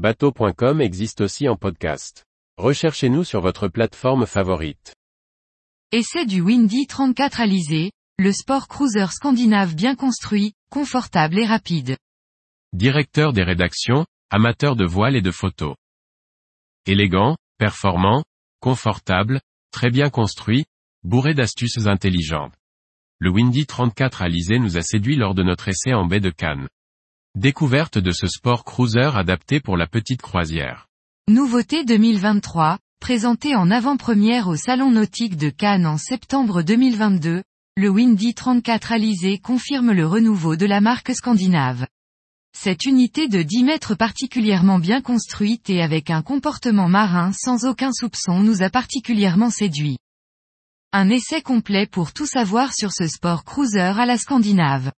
Bateau.com existe aussi en podcast. Recherchez-nous sur votre plateforme favorite. Essai du Windy 34 Alizé, le sport cruiser scandinave bien construit, confortable et rapide. Directeur des rédactions, amateur de voile et de photos. Élégant, performant, confortable, très bien construit, bourré d'astuces intelligentes. Le Windy 34 Alizé nous a séduit lors de notre essai en baie de Cannes. Découverte de ce sport cruiser adapté pour la petite croisière. Nouveauté 2023, présenté en avant-première au Salon Nautique de Cannes en septembre 2022, le Windy 34 Alizé confirme le renouveau de la marque scandinave. Cette unité de 10 mètres particulièrement bien construite et avec un comportement marin sans aucun soupçon nous a particulièrement séduit. Un essai complet pour tout savoir sur ce sport cruiser à la scandinave.